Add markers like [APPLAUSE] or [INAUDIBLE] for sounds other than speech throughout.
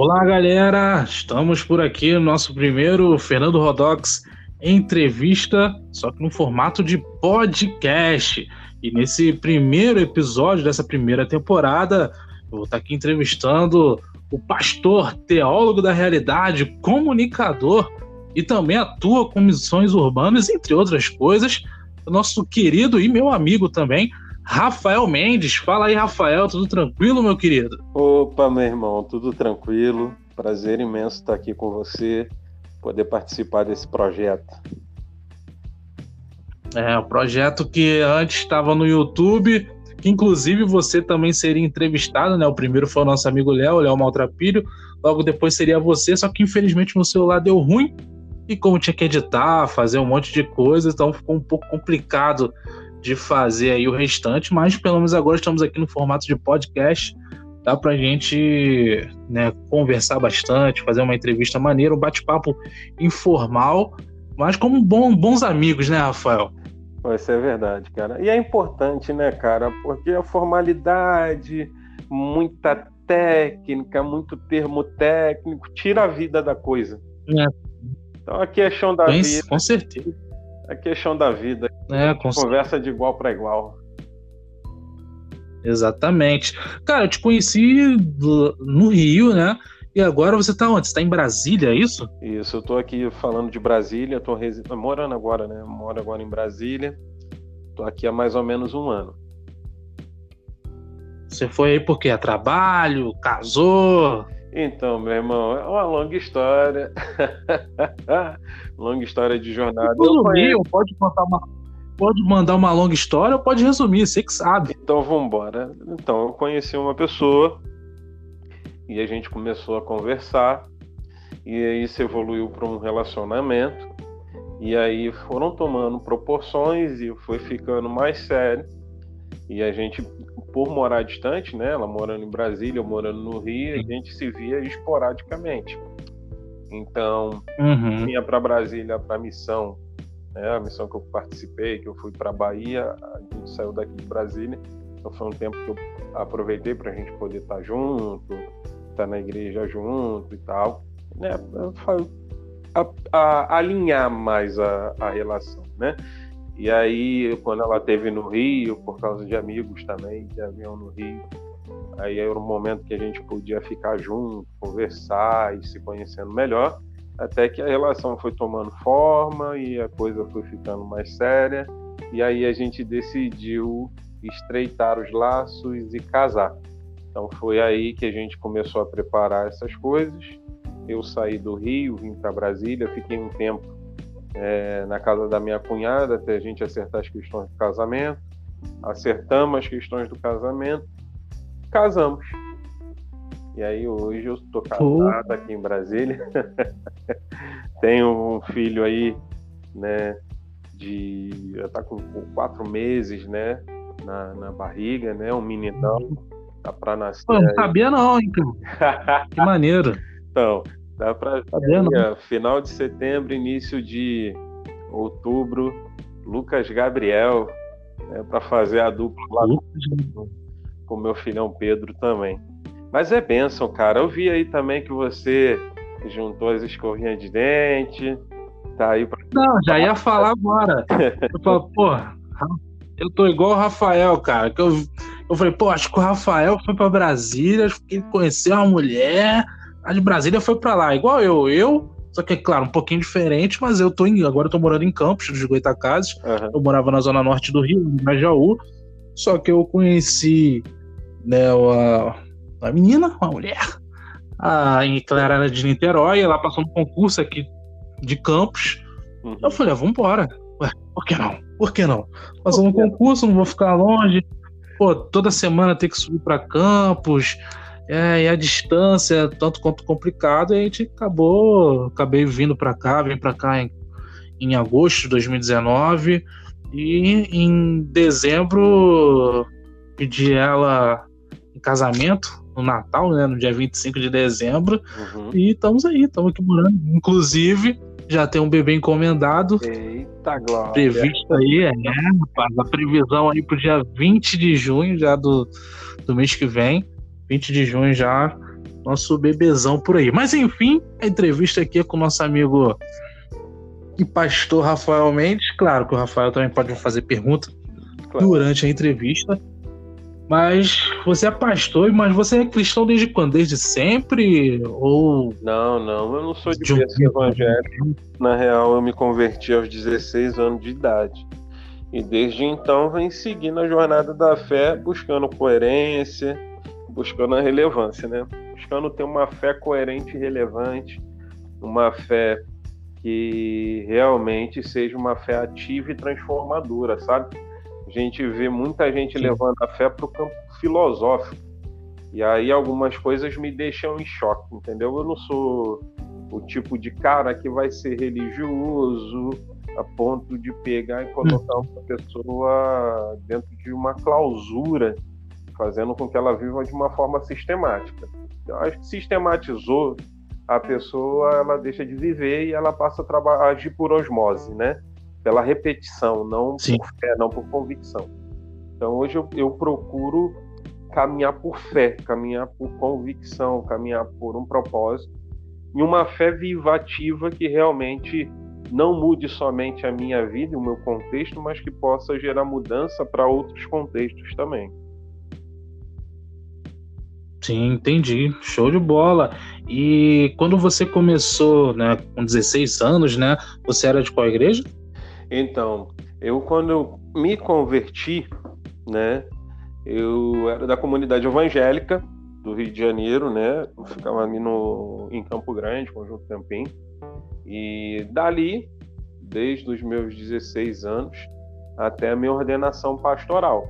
Olá, galera! Estamos por aqui no nosso primeiro Fernando Rodox entrevista, só que no formato de podcast. E nesse primeiro episódio dessa primeira temporada, eu vou estar aqui entrevistando o pastor, teólogo da realidade, comunicador e também atua com missões urbanas, entre outras coisas, nosso querido e meu amigo também, Rafael Mendes. Fala aí, Rafael, tudo tranquilo, meu querido? Opa, meu irmão, tudo tranquilo. Prazer imenso estar aqui com você, poder participar desse projeto. É, o projeto que antes estava no YouTube, que inclusive você também seria entrevistado, né? O primeiro foi o nosso amigo Léo, Léo Maltrapilho, logo depois seria você, só que infelizmente no celular deu ruim, e como tinha que editar, fazer um monte de coisa, então ficou um pouco complicado de fazer aí o restante, mas pelo menos agora estamos aqui no formato de podcast. Dá pra gente né, conversar bastante, fazer uma entrevista maneira, um bate-papo informal, mas como bom, bons amigos, né, Rafael? Isso é verdade, cara. E é importante, né, cara? Porque a formalidade, muita técnica, muito termo técnico, tira a vida da coisa. É. Então aqui é chão da Bem, vida. Com certeza. Aqui é chão da vida. É, Conversa de igual para igual. Exatamente. Cara, eu te conheci no Rio, né? E agora você tá onde? Você tá em Brasília, é isso? Isso, eu tô aqui falando de Brasília, tô res... morando agora, né? Moro agora em Brasília. Tô aqui há mais ou menos um ano. Você foi aí porque é trabalho, casou? Então, meu irmão, é uma longa história. [LAUGHS] longa história de jornada. Resumir, pode contar uma, pode mandar uma longa história ou pode resumir, você que sabe. Então vamos embora. Então, eu conheci uma pessoa e a gente começou a conversar e aí isso evoluiu para um relacionamento e aí foram tomando proporções e foi ficando mais sério e a gente por morar distante, né? Ela morando em Brasília, eu morando no Rio, a gente se via esporadicamente. Então, uhum. vinha para Brasília para a missão, né? A missão que eu participei, que eu fui para Bahia, a gente saiu daqui de Brasília. Então foi um tempo que eu aproveitei para a gente poder estar tá junto, estar tá na igreja junto e tal, né? A, a, alinhar mais a, a relação, né? E aí, quando ela teve no Rio, por causa de amigos também que haviam no Rio, aí era um momento que a gente podia ficar junto, conversar e se conhecendo melhor, até que a relação foi tomando forma e a coisa foi ficando mais séria, e aí a gente decidiu estreitar os laços e casar. Então foi aí que a gente começou a preparar essas coisas. Eu saí do Rio, vim para Brasília, fiquei um tempo é, na casa da minha cunhada até a gente acertar as questões do casamento. Acertamos as questões do casamento, casamos. E aí hoje eu estou casado aqui em Brasília. [LAUGHS] Tenho um filho aí, né? De. Já tá com quatro meses, né? Na, na barriga, né? Um meninão. Tá pra nascer. Pô, não sabia não, então. [LAUGHS] que maneiro. Então, Dá para tá final de setembro, início de outubro, Lucas Gabriel, né, para fazer a dupla lá com meu filhão Pedro também. Mas é benção, cara. Eu vi aí também que você juntou as escovinhas de dente. Tá aí pra... Não, já ia [LAUGHS] falar agora. eu falo, pô, eu tô igual o Rafael, cara. Que eu, eu falei, pô, acho que o Rafael foi para Brasília, acho que ele conheceu uma mulher a de Brasília foi para lá, igual eu. Eu, só que, é claro, um pouquinho diferente, mas eu tô em, agora eu tô morando em Campos, dos Goitacazes. Uhum. Eu morava na zona norte do Rio, em Jaú. Só que eu conheci né, a, a menina, uma mulher, a, em Clara de Niterói, ela passou no concurso aqui de Campos. Uhum. Eu falei, ah, vambora. Ué, por que não? Por que não? Passou no concurso, não vou ficar longe. Pô, toda semana ter que subir para Campos. É, e a distância é tanto quanto complicado, e a gente acabou, acabei vindo para cá, vim para cá em, em agosto de 2019 e em dezembro pedi ela em casamento no Natal, né, no dia 25 de dezembro, uhum. e estamos aí, estamos aqui morando. Inclusive, já tem um bebê encomendado. Eita, glória. Previsto aí, é, rapaz, a previsão aí pro dia 20 de junho, já do, do mês que vem. 20 de junho já, nosso bebezão por aí. Mas enfim, a entrevista aqui é com o nosso amigo e pastor Rafael Mendes. Claro que o Rafael também pode fazer pergunta claro. durante a entrevista. Mas você é pastor, mas você é cristão desde quando? Desde sempre? Ou. Não, não, eu não sou de, de um... evangélico. Na real, eu me converti aos 16 anos de idade. E desde então vem seguindo a jornada da fé, buscando coerência, buscando a relevância, né? Buscando ter uma fé coerente e relevante, uma fé que realmente seja uma fé ativa e transformadora, sabe? A gente vê muita gente Sim. levando a fé para o campo filosófico. E aí algumas coisas me deixam em choque, entendeu? Eu não sou o tipo de cara que vai ser religioso a ponto de pegar e colocar hum. uma pessoa dentro de uma clausura, fazendo com que ela viva de uma forma sistemática. Eu acho que sistematizou a pessoa, ela deixa de viver e ela passa a agir por osmose, né? pela repetição, não Sim. por fé, não por convicção. Então hoje eu, eu procuro caminhar por fé, caminhar por convicção, caminhar por um propósito e uma fé viva ativa que realmente não mude somente a minha vida e o meu contexto, mas que possa gerar mudança para outros contextos também. Sim, entendi. Show de bola. E quando você começou, né, com 16 anos, né, você era de qual igreja? Então, eu quando me converti, né, eu era da comunidade evangélica do Rio de Janeiro, né, eu ficava ali no, em Campo Grande, Conjunto Campim, e dali, desde os meus 16 anos até a minha ordenação pastoral.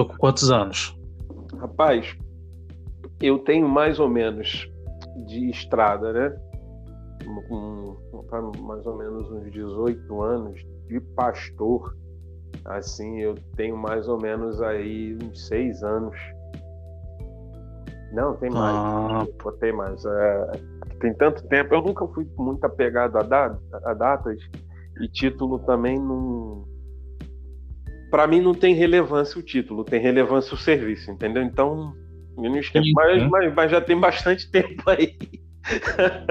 Foi com quantos anos? Rapaz, eu tenho mais ou menos de estrada, né? com mais ou menos uns 18 anos de pastor, assim, eu tenho mais ou menos aí uns seis anos. Não, tem mais. Ah. Tem mais. É, tem tanto tempo. Eu nunca fui muito apegado a, data, a datas e título também não. Para mim não tem relevância o título, tem relevância o serviço, entendeu? Então, eu não esqueço, mas, mas, mas já tem bastante [LAUGHS] tempo aí.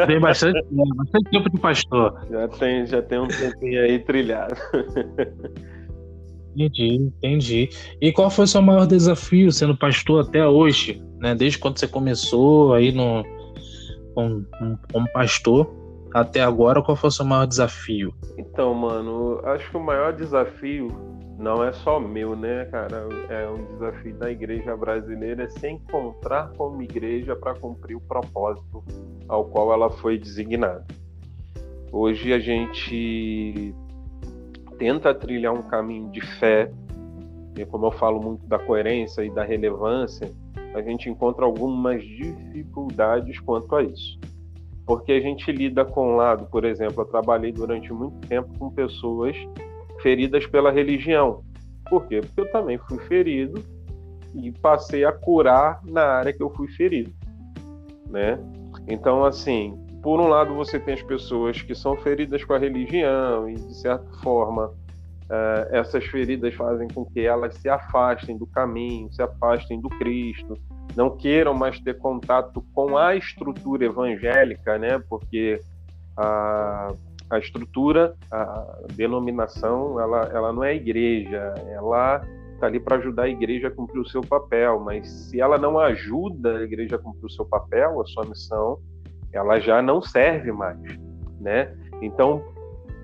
Tem bastante, bastante tempo de pastor. Já tem, já tem um tempinho aí trilhado. Entendi, entendi. E qual foi o seu maior desafio sendo pastor até hoje? Né? Desde quando você começou aí no, como, como pastor até agora, qual foi o seu maior desafio? Então, mano, acho que o maior desafio não é só meu, né, cara? É um desafio da igreja brasileira é se encontrar como igreja para cumprir o propósito ao qual ela foi designada. Hoje a gente tenta trilhar um caminho de fé, e como eu falo muito da coerência e da relevância, a gente encontra algumas dificuldades quanto a isso. Porque a gente lida com um lado, por exemplo, eu trabalhei durante muito tempo com pessoas feridas pela religião. Por quê? Porque eu também fui ferido e passei a curar na área que eu fui ferido, né? Então, assim, por um lado você tem as pessoas que são feridas com a religião e de certa forma uh, essas feridas fazem com que elas se afastem do caminho, se afastem do Cristo, não queiram mais ter contato com a estrutura evangélica, né? Porque a a estrutura, a denominação, ela, ela não é igreja, ela está ali para ajudar a igreja a cumprir o seu papel, mas se ela não ajuda a igreja a cumprir o seu papel, a sua missão, ela já não serve mais, né? Então,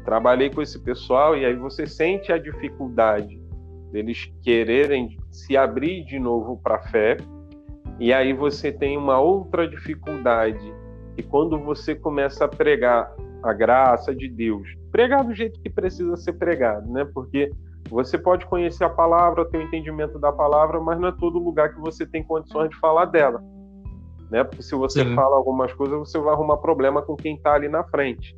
trabalhei com esse pessoal e aí você sente a dificuldade deles quererem se abrir de novo para a fé, e aí você tem uma outra dificuldade, que quando você começa a pregar a graça de Deus. Pregar do jeito que precisa ser pregado, né? Porque você pode conhecer a palavra, ter o entendimento da palavra, mas não é todo lugar que você tem condições de falar dela. Né? Porque se você Sim. fala algumas coisas, você vai arrumar problema com quem está ali na frente.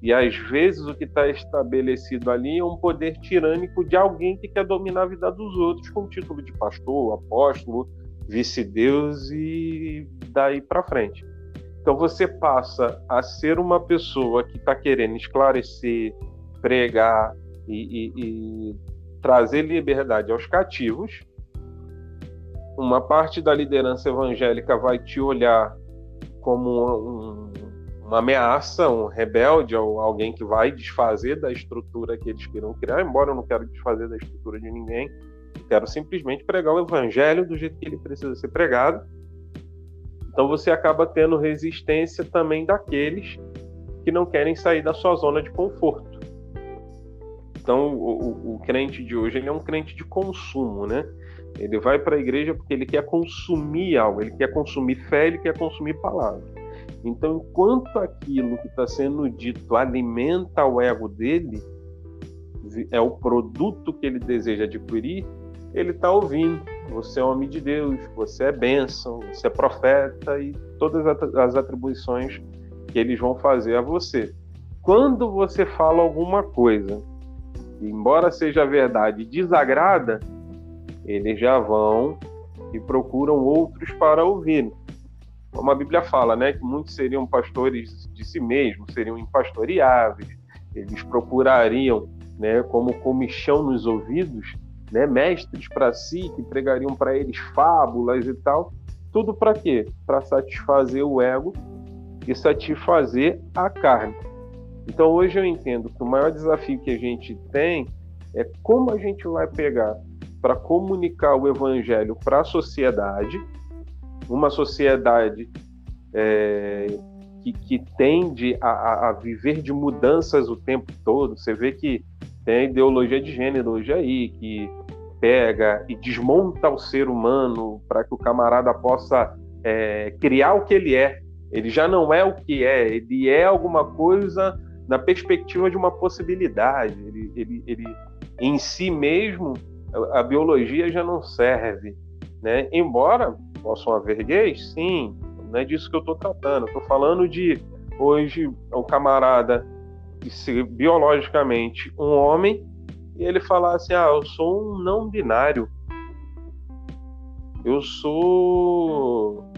E às vezes o que está estabelecido ali é um poder tirânico de alguém que quer dominar a vida dos outros com o título de pastor, apóstolo, vice-deus e daí para frente. Então você passa a ser uma pessoa que está querendo esclarecer, pregar e, e, e, trazer liberdade aos cativos, uma parte da liderança evangélica vai te olhar como um, uma ameaça, um rebelde, ou alguém que vai desfazer da estrutura que eles queriam criar, embora eu não quero desfazer da estrutura de ninguém, quero simplesmente pregar o evangelho do jeito que ele precisa ser pregado. Então você acaba tendo resistência também daqueles que não querem sair da sua zona de conforto. Então o, o, o crente de hoje ele é um crente de consumo, né? Ele vai para a igreja porque ele quer consumir algo, ele quer consumir fé, ele quer consumir palavra. Então, enquanto aquilo que está sendo dito alimenta o ego dele, é o produto que ele deseja adquirir, ele está ouvindo. Você é homem de Deus, você é bênção, você é profeta e todas as atribuições que eles vão fazer a você. Quando você fala alguma coisa, embora seja verdade, desagrada, eles já vão e procuram outros para ouvir como a Bíblia fala, né, que muitos seriam pastores de si mesmos, seriam impastoreáveis, eles procurariam, né, como comichão nos ouvidos, né, mestres para si que pregariam para eles fábulas e tal, tudo para quê? Para satisfazer o ego e satisfazer a carne. Então hoje eu entendo que o maior desafio que a gente tem é como a gente vai pegar para comunicar o evangelho para a sociedade uma sociedade é, que, que, tende a, a, viver de mudanças o tempo todo. Você vê que tem a ideologia de gênero hoje aí, que pega e desmonta o ser humano para que o camarada possa é, criar o que ele é. Ele já não é o que é, ele é alguma coisa na perspectiva de uma possibilidade. Ele, ele, ele em si mesmo, a biologia já não serve. Né? Embora possam haver gays? Sim, não é disso que eu estou tratando. Estou falando de hoje o camarada ser biologicamente um homem e ele falar assim: ah, eu sou um não binário. Eu sou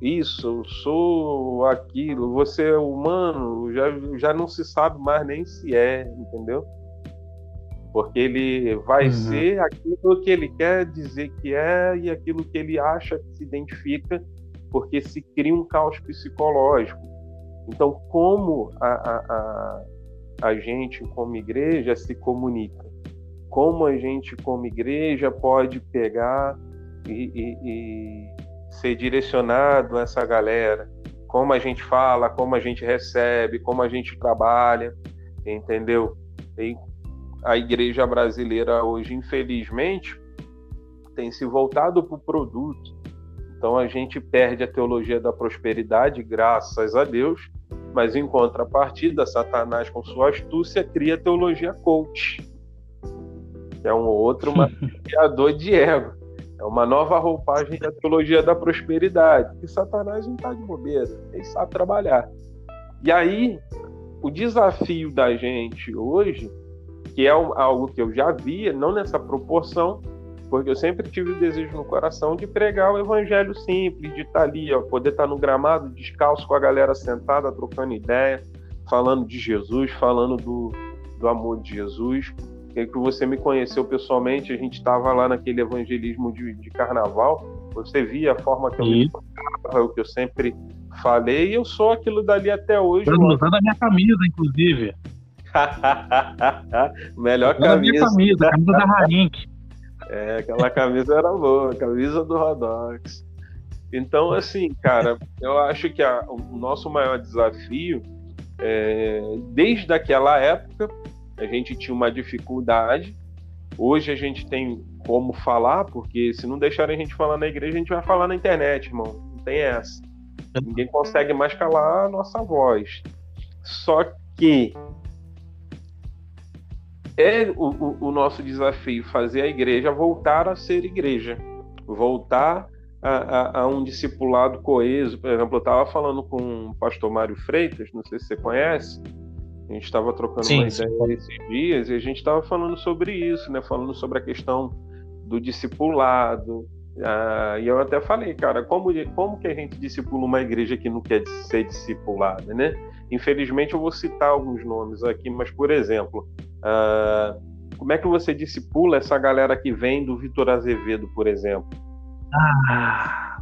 isso, eu sou aquilo, você é humano, já, já não se sabe mais nem se é, entendeu? porque ele vai uhum. ser aquilo que ele quer dizer que é e aquilo que ele acha que se identifica, porque se cria um caos psicológico. Então, como a, a, a, a gente, como igreja, se comunica? Como a gente, como igreja, pode pegar e, e, e ser direcionado a essa galera? Como a gente fala, como a gente recebe, como a gente trabalha, entendeu? E a igreja brasileira hoje, infelizmente, tem se voltado para o produto. Então a gente perde a teologia da prosperidade, graças a Deus, mas em contrapartida, Satanás, com sua astúcia, cria a teologia coach, que é um outro [LAUGHS] maquiador de ego. É uma nova roupagem da teologia da prosperidade, que Satanás não está de bobeira, ele sabe trabalhar. E aí, o desafio da gente hoje que é algo que eu já via, não nessa proporção, porque eu sempre tive o desejo no coração de pregar o evangelho simples, de estar ali, ó, poder estar no gramado descalço com a galera sentada, trocando ideia, falando de Jesus, falando do, do amor de Jesus. Que você me conheceu pessoalmente, a gente estava lá naquele evangelismo de, de, carnaval, você via a forma que eu me tocava, o que eu sempre falei, e eu sou aquilo dali até hoje. Estou usando a minha camisa, inclusive. [LAUGHS] Melhor camisa. camisa, a camisa da Rank. É, aquela camisa era boa, camisa do Rodox. Então, assim, cara, eu acho que a, o nosso maior desafio, é, desde aquela época, a gente tinha uma dificuldade. Hoje a gente tem como falar, porque se não deixarem a gente falar na igreja, a gente vai falar na internet, irmão. Não tem essa. Ninguém consegue mais calar a nossa voz. Só que é o, o, o, nosso desafio fazer a igreja voltar a ser igreja, voltar a, a, a um discipulado coeso. Por exemplo, eu estava falando com o pastor Mário Freitas, não sei se você conhece, a gente estava trocando sim, uma sim. ideia esses dias e a gente estava falando sobre isso, né? falando sobre a questão do discipulado. Ah, e eu até falei, cara, como, como que a gente discipula uma igreja que não quer ser discipulada, né? Infelizmente eu vou citar alguns nomes aqui, mas por exemplo, Uh, como é que você discipula essa galera que vem do Vitor Azevedo, por exemplo? Ah,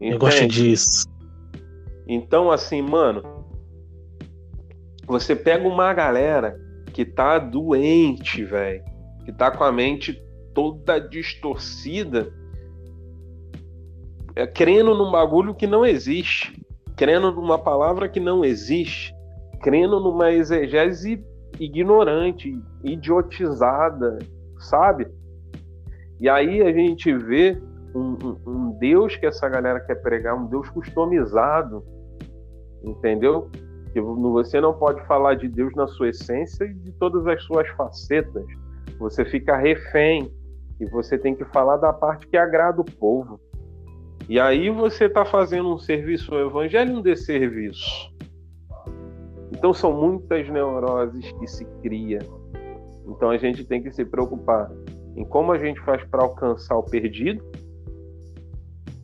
eu gosto disso. Então, assim, mano, você pega uma galera que tá doente, velho, que tá com a mente toda distorcida, é, crendo num bagulho que não existe, crendo numa palavra que não existe, crendo numa exegese ignorante, idiotizada, sabe? E aí a gente vê um, um, um, Deus que essa galera quer pregar, um Deus customizado, entendeu? Que você não pode falar de Deus na sua essência e de todas as suas facetas. Você fica refém e você tem que falar da parte que agrada o povo. E aí você está fazendo um serviço, o evangelho um desserviço. Então são muitas neuroses que se cria. Então a gente tem que se preocupar em como a gente faz para alcançar o perdido,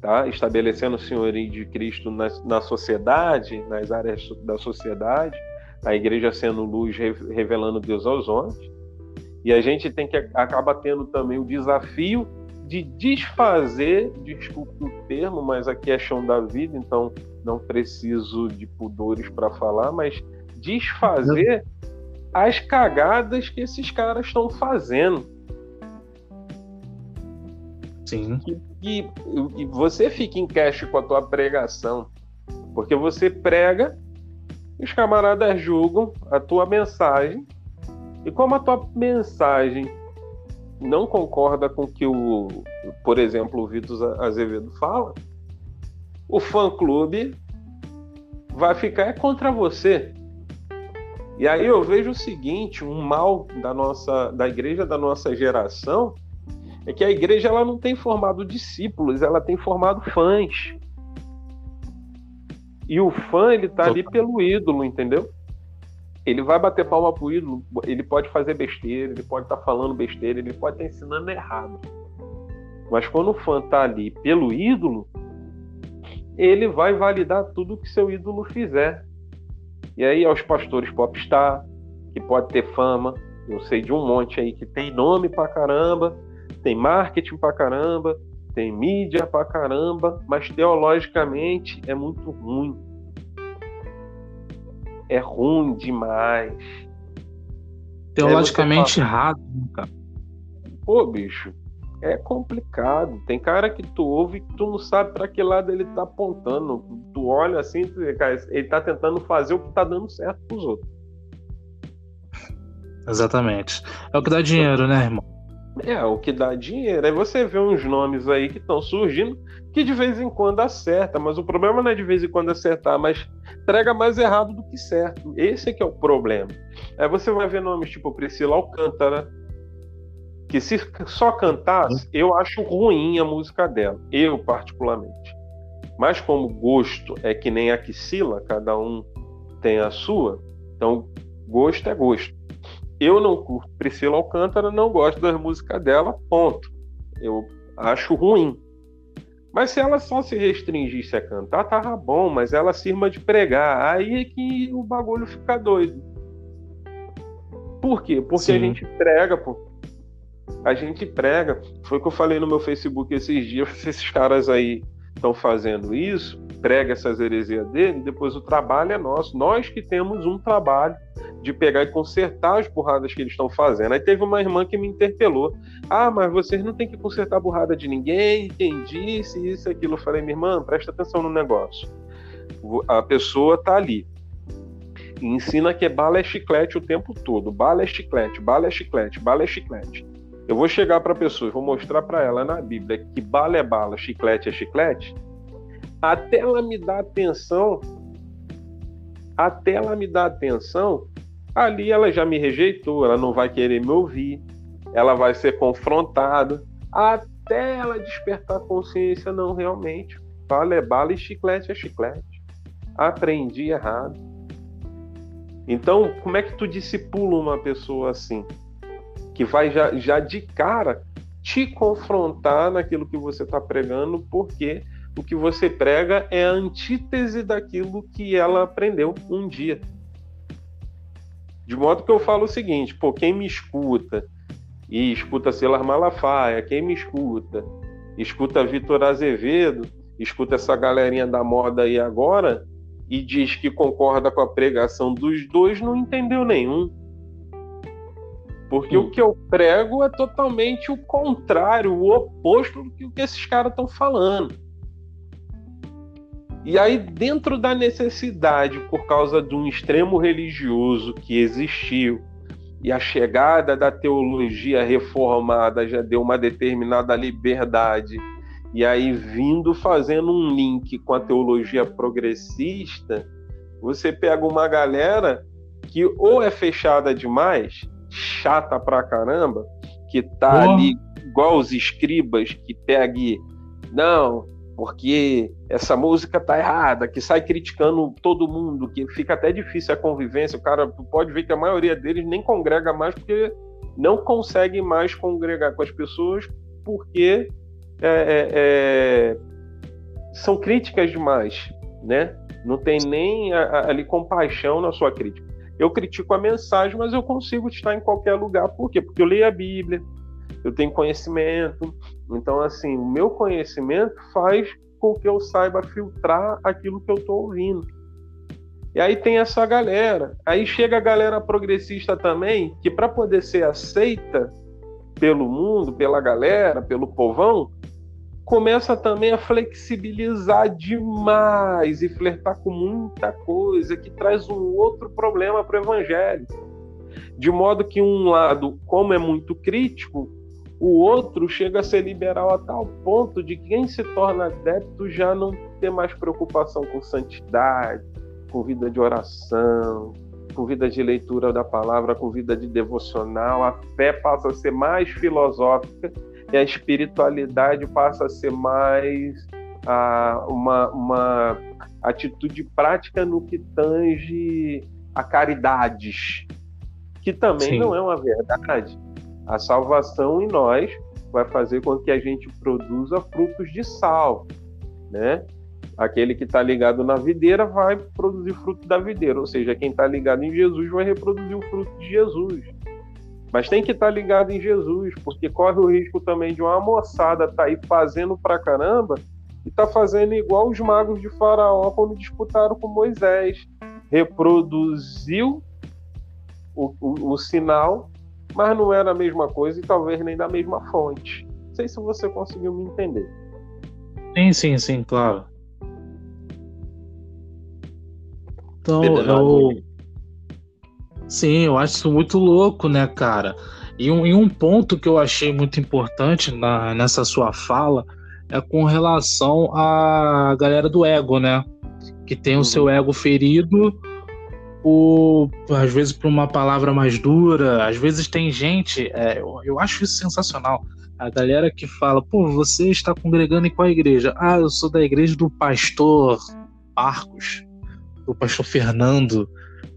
tá? estabelecendo o senhorio de Cristo na, na sociedade, nas áreas da sociedade, a igreja sendo luz, revelando Deus aos homens. E a gente tem que acaba tendo também o desafio de desfazer, desculpe o termo, mas aqui é chão da vida, então não preciso de pudores para falar, mas desfazer as cagadas que esses caras estão fazendo. Sim. E, e, você fica em cash com a tua pregação. Porque você prega, os camaradas julgam a tua mensagem. E como a tua mensagem não concorda com o que o, por exemplo, o Vitor Azevedo fala, o fã clube vai ficar contra você. E aí eu vejo o seguinte, um mal da nossa da igreja da nossa geração é que a igreja ela não tem formado discípulos, ela tem formado fãs. E o fã ele tá ali pelo ídolo, entendeu? Ele vai bater palma pro ídolo, ele pode fazer besteira, ele pode estar tá falando besteira, ele pode estar tá ensinando errado. Mas quando o fã tá ali pelo ídolo, ele vai validar tudo que seu ídolo fizer. E aí aos pastores popstar, que pode ter fama, eu sei de um monte aí que tem nome pra caramba, tem marketing pra caramba, tem mídia pra caramba, mas teologicamente é muito ruim. É ruim demais. Teologicamente errado, né, cara. Pô, bicho, é complicado. Tem cara que tu ouve que tu não sabe para que lado ele tá apontando. Tu olha assim, cara, ele tá tentando fazer o que tá dando certo pros outros. [LAUGHS] Exatamente. É o que dá dinheiro, né, irmão? É, o que dá dinheiro. Aí você vê uns nomes aí que estão surgindo que de vez em quando acerta, mas o problema não é de vez em quando acertar, mas entrega mais errado do que certo. Esse é que é o problema. Aí você vai ver nomes tipo Priscila Alcântara, que se só cantasse, eu acho ruim a música dela, eu particularmente. Mas como gosto é que nem a Quisila, cada um tem a sua, então gosto é gosto. Eu não curto Priscila Alcântara, não gosto das músicas dela, ponto. Eu acho ruim. Mas se ela só se restringisse a cantar, tava bom, mas ela sirva de pregar. Aí é que o bagulho fica doido. Por quê? Porque Sim. a gente prega, pô a gente prega. Foi o que eu falei no meu Facebook esses dias. [LAUGHS] Se esses caras aí estão fazendo isso, prega essas heresias dele, depois o trabalho é nosso. Nós que temos um trabalho de pegar e consertar as burradas que eles estão fazendo. Aí teve uma irmã que me interpelou. Ah, mas vocês não tem que consertar a burrada de ninguém, quem disse isso, aquilo. Eu falei, minha irmã, presta atenção no negócio. A pessoa tá ali. E ensina que bala é chiclete o tempo todo. Bala é chiclete, bala é chiclete, bala é chiclete. Eu vou chegar para a pessoa, vou mostrar para ela na Bíblia que bala é bala, chiclete é chiclete. Até ela me dar atenção, até ela me dar atenção, ali ela já me rejeitou, ela não vai querer me ouvir, ela vai ser confrontada, até ela despertar consciência, não realmente. Bala é bala e chiclete é chiclete. Aprendi errado. Então, como é que tu discipula uma pessoa assim? Que vai já, já de cara te confrontar naquilo que você está pregando, porque o que você prega é a antítese daquilo que ela aprendeu um dia. De modo que eu falo o seguinte, pô, quem me escuta e escuta Selar Malafaia, quem me escuta escuta Vitor Azevedo, escuta essa galerinha da moda aí agora e diz que concorda com a pregação dos dois, não entendeu nenhum. Porque hum. o que eu prego é totalmente o contrário, o oposto do que esses caras estão falando. E aí, dentro da necessidade, por causa de um extremo religioso que existiu, e a chegada da teologia reformada já deu uma determinada liberdade, e aí vindo fazendo um link com a teologia progressista, você pega uma galera que ou é fechada demais, chata pra caramba, que tá oh. ali igual os escribas que pega e, não, porque essa música tá errada, que sai criticando todo mundo, que fica até difícil a convivência. O cara pode ver que a maioria deles nem congrega mais porque não consegue mais congregar com as pessoas porque é, é, é, são críticas demais, né? Não tem nem ali compaixão na sua crítica. Eu critico a mensagem, mas eu consigo estar em qualquer lugar. Por quê? Porque eu leio a Bíblia, eu tenho conhecimento. Então, assim, o meu conhecimento faz com que eu saiba filtrar aquilo que eu estou ouvindo. E aí tem essa galera. Aí chega a galera progressista também, que para poder ser aceita pelo mundo, pela galera, pelo povão, começa também a flexibilizar demais e flertar com muita coisa que traz um outro problema para o evangelho. De modo que um lado, como é muito crítico, o outro chega a ser liberal a tal ponto de que quem se torna adepto já não ter mais preocupação com santidade, com vida de oração, com vida de leitura da palavra, com vida de devocional. A fé passa a ser mais filosófica e a espiritualidade passa a ser mais ah, uma, uma atitude prática no que tange a caridades, que também Sim. não é uma verdade a salvação em nós vai fazer com que a gente produza frutos de sal, né? Aquele que está ligado na videira vai produzir fruto da videira, ou seja, quem está ligado em Jesus vai reproduzir o fruto de Jesus. Mas tem que estar tá ligado em Jesus, porque corre o risco também de uma moçada estar tá aí fazendo pra caramba e tá fazendo igual os magos de Faraó quando disputaram com Moisés. Reproduziu o, o, o sinal mas não era a mesma coisa e talvez nem da mesma fonte. Não sei se você conseguiu me entender. Sim, sim, sim, claro. Então, eu... Sim, eu acho isso muito louco, né, cara? E um, e um ponto que eu achei muito importante na, nessa sua fala é com relação à galera do ego, né? Que tem o uhum. seu ego ferido por, às vezes por uma palavra mais dura, às vezes tem gente, é, eu, eu acho isso sensacional. A galera que fala, pô, você está congregando em qual igreja? Ah, eu sou da igreja do pastor Marcos, do pastor Fernando.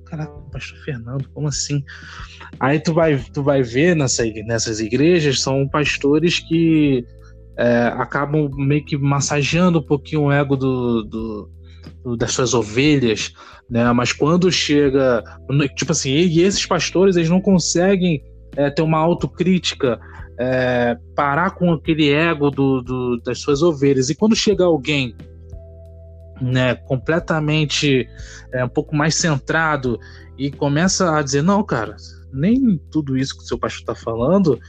Caraca, pastor Fernando, como assim? Aí tu vai, tu vai ver nessa, nessas igrejas, são pastores que é, acabam meio que massageando um pouquinho o ego do, do, das suas ovelhas, né? Mas quando chega, tipo assim, e esses pastores eles não conseguem é, ter uma autocrítica, é, parar com aquele ego do, do, das suas ovelhas. E quando chega alguém, né, completamente é, um pouco mais centrado e começa a dizer não, cara, nem tudo isso que o seu pastor está falando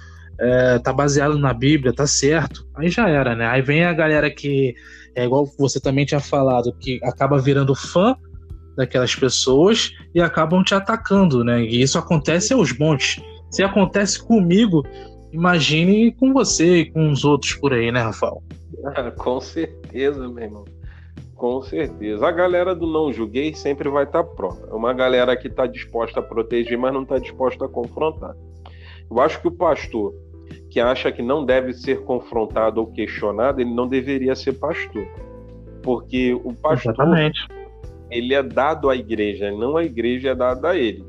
é, tá baseado na Bíblia, tá certo. Aí já era, né? Aí vem a galera que é igual você também tinha falado, que acaba virando fã daquelas pessoas e acabam te atacando, né? E isso acontece aos montes. Se acontece comigo, imagine com você e com os outros por aí, né, Rafael? Ah, com certeza, meu irmão. Com certeza. A galera do não julguei sempre vai estar tá pronta. É uma galera que está disposta a proteger, mas não está disposta a confrontar. Eu acho que o pastor que acha que não deve ser confrontado ou questionado, ele não deveria ser pastor. Porque o pastor Exatamente. ele é dado à igreja, não a igreja é dada a ele.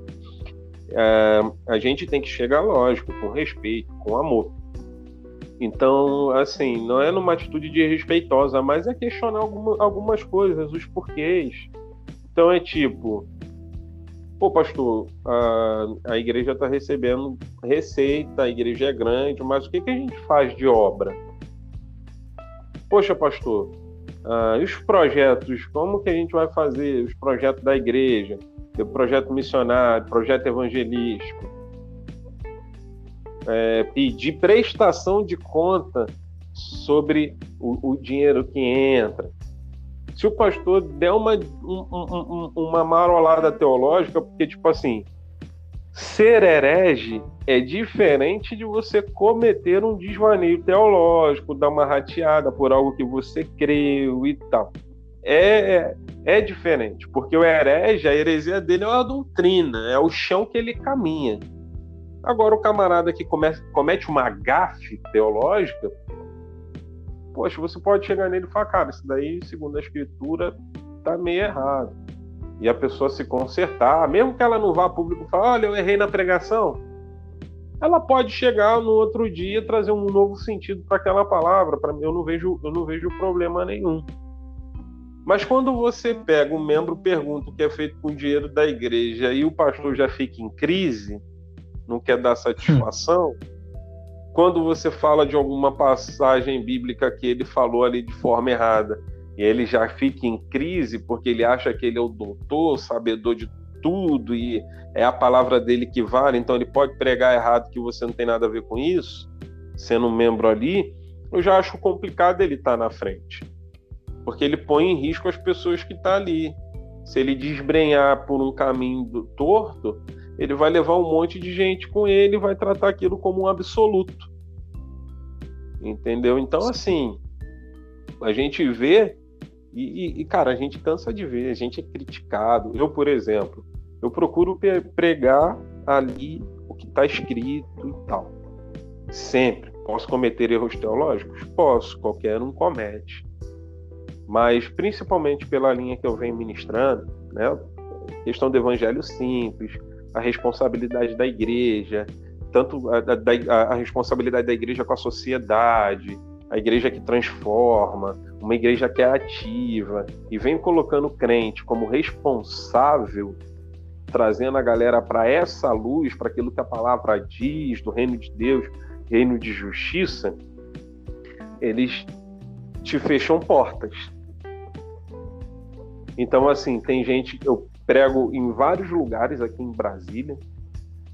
É, a gente tem que chegar, lógico, com respeito, com amor. Então, assim, não é numa atitude de respeitosa, mas é questionar alguma, algumas coisas, os porquês. Então é tipo, pô, pastor, a, a igreja está recebendo receita, a igreja é grande, mas o que, que a gente faz de obra? Poxa, pastor, os projetos? Como que a gente vai fazer os projetos da igreja? O projeto missionário, projeto evangelístico. É, pedir prestação de conta sobre o, o, dinheiro que entra. Se o pastor der uma, um, um, uma marolada teológica, porque, tipo assim, ser herege é diferente de você cometer um desvaneio teológico, dar uma rateada por algo que você creu e tal. É, é diferente, porque o herege, a heresia dele é uma doutrina, é o chão que ele caminha. Agora, o camarada que comete, uma gafe teológica, poxa, você pode chegar nele e falar, cara, isso daí, segundo a escritura, tá meio errado e a pessoa se consertar, mesmo que ela não vá público e fale, olha, eu errei na pregação, ela pode chegar no outro dia trazer um novo sentido para aquela palavra. Para mim, eu não vejo, eu não vejo problema nenhum. Mas quando você pega um membro pergunta o que é feito com o dinheiro da igreja e o pastor já fica em crise, não quer dar satisfação, quando você fala de alguma passagem bíblica que ele falou ali de forma errada e ele já fica em crise porque ele acha que ele é o doutor, sabedor de tudo e é a palavra dele que vale, então ele pode pregar errado que você não tem nada a ver com isso, sendo um membro ali, eu já acho complicado ele estar tá na frente. Porque ele põe em risco as pessoas que estão tá ali. Se ele desbrenhar por um caminho torto, ele vai levar um monte de gente com ele e vai tratar aquilo como um absoluto. Entendeu? Então, assim, a gente vê e, e, cara, a gente cansa de ver, a gente é criticado. Eu, por exemplo, eu procuro pregar ali o que está escrito e tal. Sempre. Posso cometer erros teológicos? Posso, qualquer um comete. Mas principalmente pela linha que eu venho ministrando, né? questão do evangelho simples, a responsabilidade da igreja, tanto a, a, a responsabilidade da igreja com a sociedade, a igreja que transforma, uma igreja que é ativa e vem colocando o crente como responsável, trazendo a galera para essa luz, para aquilo que a palavra diz do reino de Deus, reino de justiça, eles te fecham portas. Então, assim, tem gente. Eu prego em vários lugares aqui em Brasília.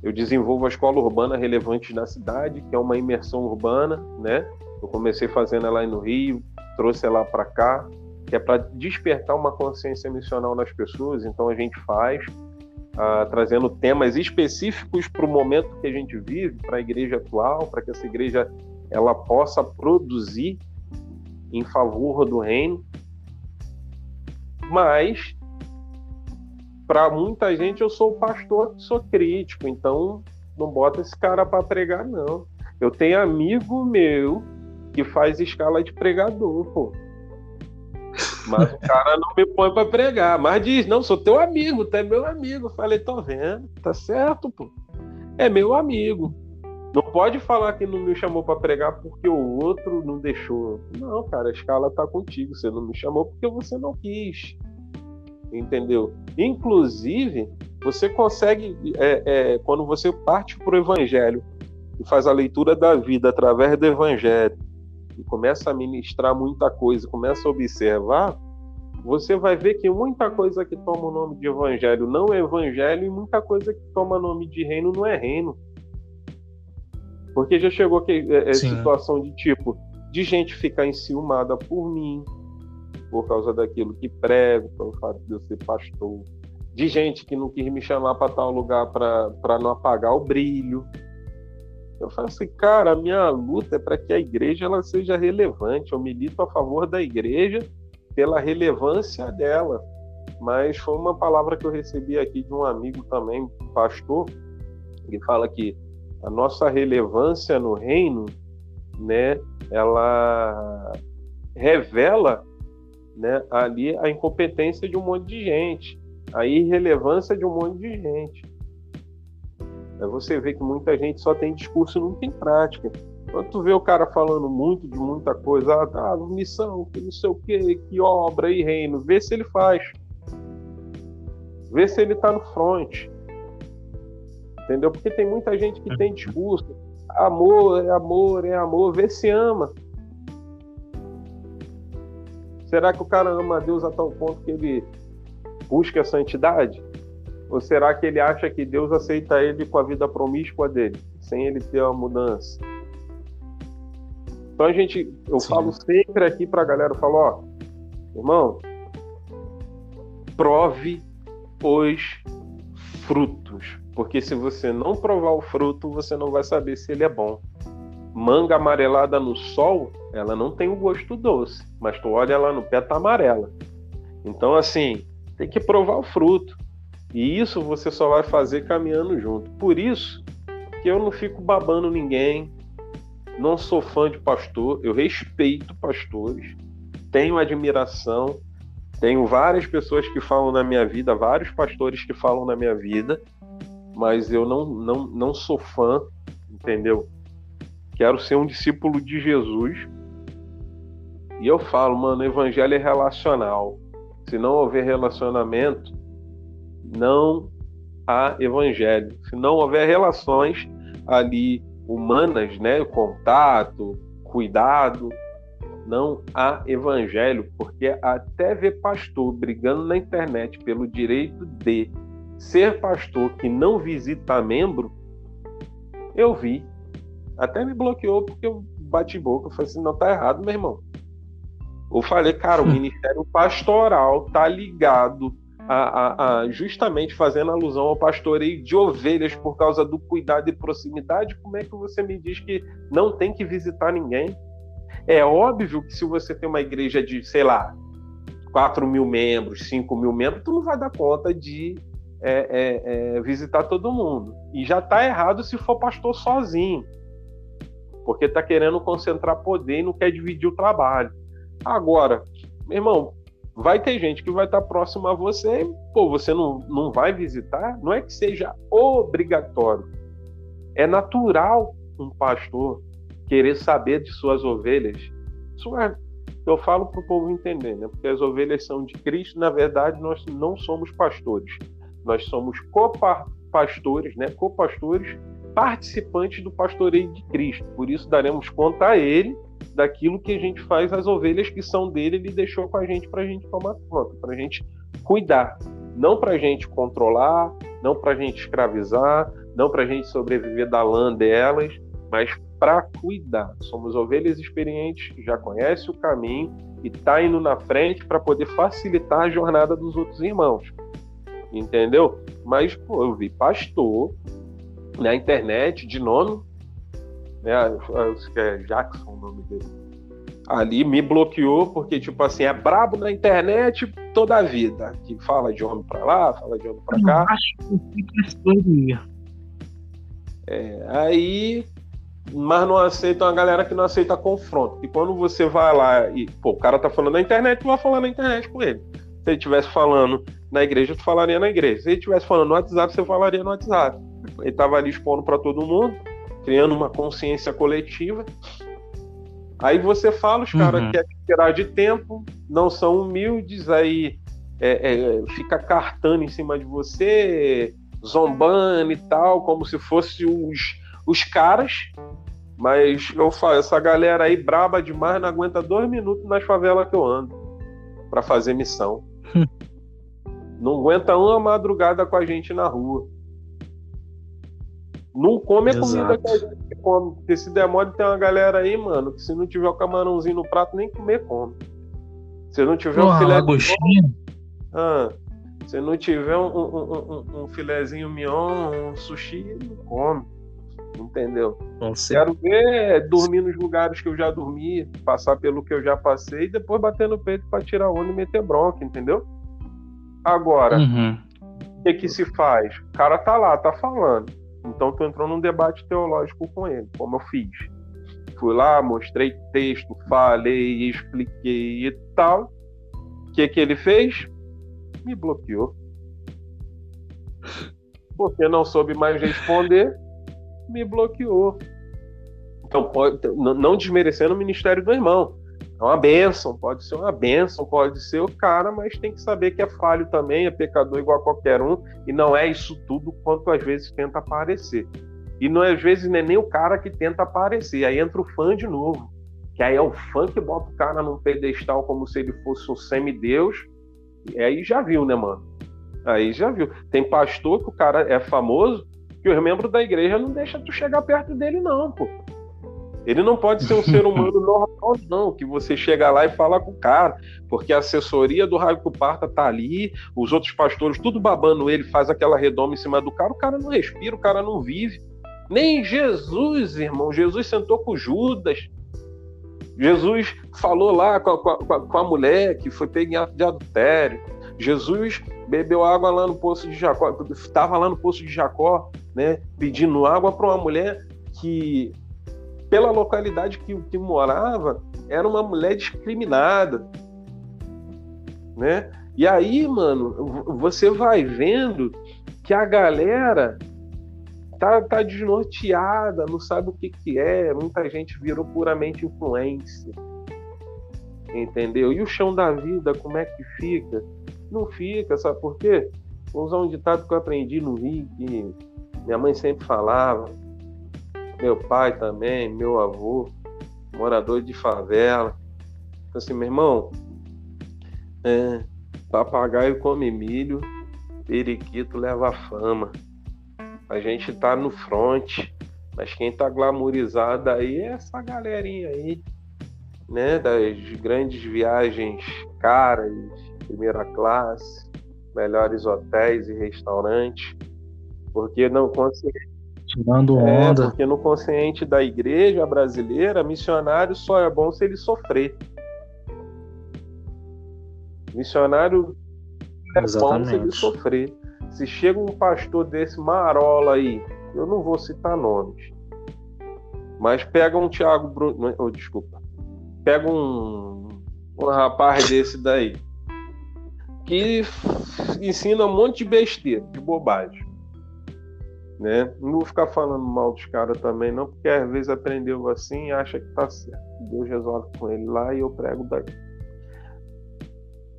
Eu desenvolvo a escola urbana relevante na cidade, que é uma imersão urbana, né? Eu comecei fazendo ela aí no Rio, trouxe ela para cá, que é para despertar uma consciência missional nas pessoas. Então a gente faz, uh, trazendo temas específicos para o momento que a gente vive, para a igreja atual, para que essa igreja ela possa produzir em favor do reino. Mas para muita gente eu sou pastor, sou crítico, então não bota esse cara para pregar não. Eu tenho amigo meu que faz escala de pregador, pô. Mas o cara não me põe para pregar. Mas diz, não, sou teu amigo, tu é meu amigo. Falei, tô vendo, tá certo, pô. É meu amigo. Não pode falar que não me chamou para pregar porque o outro não deixou. Não, cara, a escala tá contigo. Você não me chamou porque você não quis. Entendeu? Inclusive, você consegue, é, é, quando você parte para o evangelho e faz a leitura da vida através do evangelho, e começa a ministrar muita coisa, começa a observar, você vai ver que muita coisa que toma o nome de evangelho não é evangelho e muita coisa que toma nome de reino não é reino. Porque já chegou que é, é situação de tipo de gente ficar enciumada por mim, por causa daquilo que prego, pelo fato de eu ser pastor, de gente que não quis me chamar para tal lugar para não apagar o brilho. Eu falo assim, cara, a minha luta é para que a igreja ela seja relevante. Eu milito a favor da igreja pela relevância dela. Mas foi uma palavra que eu recebi aqui de um amigo também, pastor, que fala que a nossa relevância no reino, né, ela revela, né, ali a incompetência de um monte de gente, a irrelevância de um monte de gente. É você vê que muita gente só tem discurso e não tem prática. Quando tu vê o cara falando muito de muita coisa, ah, tá, missão, que não sei o que, que obra e reino, vê se ele faz. Vê se ele tá no front. Entendeu? Porque tem muita gente que tem discurso. Amor é amor, é amor, vê se ama. Será que o cara ama a Deus a tal ponto que ele busca a santidade? Ou será que ele acha que Deus aceita ele com a vida promíscua dele, sem ele ter uma mudança? Então a gente, eu Sim. falo sempre aqui para a galera, eu falo, ó, irmão, prove os frutos, porque se você não provar o fruto, você não vai saber se ele é bom. Manga amarelada no sol, ela não tem o gosto doce, mas tu olha lá no pé tá amarela. Então assim, tem que provar o fruto. E isso você só vai fazer caminhando junto. Por isso que eu não fico babando ninguém, não sou fã de pastor, eu respeito pastores, tenho admiração, tenho várias pessoas que falam na minha vida, vários pastores que falam na minha vida, mas eu não, não, não sou fã, entendeu? Quero ser um discípulo de Jesus. E eu falo, mano, o evangelho é relacional. Se não houver relacionamento, não há evangelho. Se não houver relações ali humanas, né, contato, cuidado, não há evangelho, porque até ver pastor brigando na internet pelo direito de ser pastor que não visita membro, eu vi. Até me bloqueou porque eu bati boca, eu falei assim, não tá errado, meu irmão. Eu falei, cara, o ministério pastoral tá ligado a, a, a, justamente fazendo alusão ao pastoreio de ovelhas por causa do cuidado e proximidade, como é que você me diz que não tem que visitar ninguém? É óbvio que se você tem uma igreja de, sei lá, 4 mil membros, 5 mil membros, tu não vai dar conta de é, é, é, visitar todo mundo. E já está errado se for pastor sozinho, porque está querendo concentrar poder e não quer dividir o trabalho. Agora, meu irmão, vai ter gente que vai estar próximo a você, pô, você não, não vai visitar, não é que seja obrigatório. É natural um pastor querer saber de suas ovelhas. Isso é, eu falo para o povo entender, né? Porque as ovelhas são de Cristo, na verdade, nós não somos pastores. Nós somos copastores, né? Copastores, participantes do pastoreio de Cristo. Por isso daremos conta a ele daquilo que a gente faz as ovelhas que são dele, ele deixou com a gente para a gente tomar conta, para a gente cuidar, não para a gente controlar, não para a gente escravizar, não para a gente sobreviver da lã delas, mas para cuidar. Somos ovelhas experientes, já conhece o caminho e está indo na frente para poder facilitar a jornada dos outros irmãos. Entendeu? Mas pô, eu vi pastor na internet de nome né? Acho que é Jackson o nome dele. Ali me bloqueou porque, tipo assim, é brabo na internet toda a vida. Que fala de homem pra lá, fala de homem pra cá. Eu acho que é, aí, mas não aceitam a galera que não aceita confronto. E quando você vai lá e, pô, o cara tá falando na internet, tu vai falar na internet com ele. Se ele estivesse falando na igreja, tu falaria na igreja. Se ele estivesse falando no WhatsApp, você falaria no WhatsApp. Ele tava ali expondo para todo mundo criando uma consciência coletiva. Aí você fala, os caras uhum. querem esperar de tempo, não são humildes, aí é, é, fica cartando em cima de você, zombando e tal, como se fosse os, os caras. Mas eu falo, essa galera aí braba demais não aguenta dois minutos nas favelas que eu ando para fazer missão. [LAUGHS] não aguenta uma madrugada com a gente na rua. Não come a comida que a gente come. Porque se der mole, tem uma galera aí, mano, que se não tiver o camarãozinho no prato, nem comer come. Se não tiver Porra, um filé. Agostinho. Ah, se não tiver um, um, um, um, filézinho mignon, um sushi, não come. Entendeu? Quero ver dormir nos lugares que eu já dormi, passar pelo que eu já passei e depois bater no peito para tirar onda e meter bronca, entendeu? Agora, uhum. o que, que se faz? O cara tá lá, tá falando. Então tu entrou num debate teológico com ele, como eu fiz. Fui lá, mostrei texto, falei, expliquei e tal. O que que ele fez? Me bloqueou. Porque não soube mais responder, me bloqueou. Então, pode, não desmerecendo o ministério do irmão. É uma benção, pode ser uma benção, pode ser o cara, mas tem que saber que é falho também, é pecador igual a qualquer um, e não é isso tudo quanto às vezes tenta aparecer. E não, às vezes não é nem o cara que tenta aparecer, aí entra o fã de novo. que aí é o funk que bota o cara num pedestal como se ele fosse um semideus. E aí já viu, né, mano? Aí já viu. Tem pastor que o cara é famoso, que os membros da igreja não deixam tu chegar perto dele, não, pô. Ele não pode ser um ser [LAUGHS] humano normal, não, que você chega lá e fala com o cara, porque a assessoria do Raio Parta tá ali, os outros pastores tudo babando ele, faz aquela redoma em cima do cara, o cara não respira, o cara não vive. Nem Jesus, irmão, Jesus sentou com Judas, Jesus falou lá com a, com a, com a mulher que foi pega em ato de adultério. Jesus bebeu água lá no poço de Jacó, estava lá no poço de Jacó, né, pedindo água para uma mulher que, pela localidade que, que morava, era uma mulher discriminada, né? E aí, mano, você vai vendo que a galera tá, tá desnorteada, não sabe o que, que é. Muita gente virou puramente influência. Entendeu? E o chão da vida, como é que fica? Não fica, sabe por quê? Vou usar um ditado que eu aprendi no Rio, que minha mãe sempre falava, meu pai também, meu avô, morador de favela. Então, assim, meu irmão, é, papagaio come milho, periquito leva fama. A gente tá no front, mas quem tá glamourizado aí é essa galerinha aí, né? Das grandes viagens caras, primeira classe, melhores hotéis e restaurantes, porque não consciente. Tirando é, onda. É, porque no consciente da igreja brasileira, missionário só é bom se ele sofrer. Missionário é Exatamente. bom se ele sofrer. Se chega um pastor desse marola aí, eu não vou citar nomes, mas pega um Tiago Bruno, oh, desculpa, pega um, um rapaz desse daí, que ensina um monte de besteira, de bobagem. Né? Não vou ficar falando mal dos caras também, não, porque às vezes aprendeu assim e acha que tá certo. Deus resolve com ele lá e eu prego daqui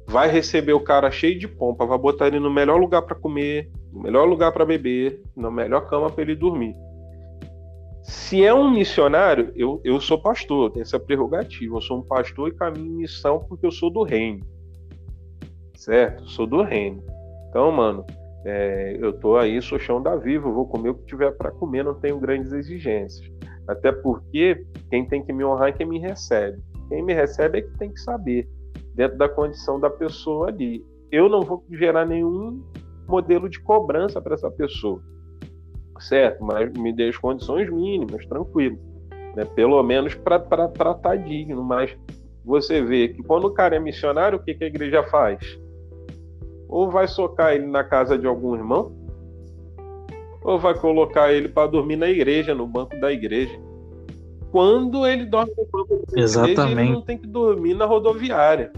vai receber o cara cheio de pompa, vai botar ele no melhor lugar para comer, no melhor lugar para beber, na melhor cama para ele dormir. Se é um missionário, eu, eu sou pastor, tenho essa prerrogativa. Eu sou um pastor e caminho em missão porque eu sou do reino. Certo? Sou do reino. Então, mano, é, eu tô aí, sou chão da viva, vou comer o que tiver para comer, não tenho grandes exigências. Até porque quem tem que me honrar é quem me recebe. Quem me recebe é que tem que saber dentro da condição da pessoa ali. Eu não vou gerar nenhum modelo de cobrança para essa pessoa, certo? Mas me dê as condições mínimas, tranquilo. Né? Pelo menos para tá digno. Mas você vê que quando o cara é missionário, o que, que a igreja faz? Ou vai socar ele na casa de algum irmão, ou vai colocar ele para dormir na igreja, no banco da igreja. Quando ele dorme no banco da Exatamente. igreja, ele não tem que dormir na rodoviária.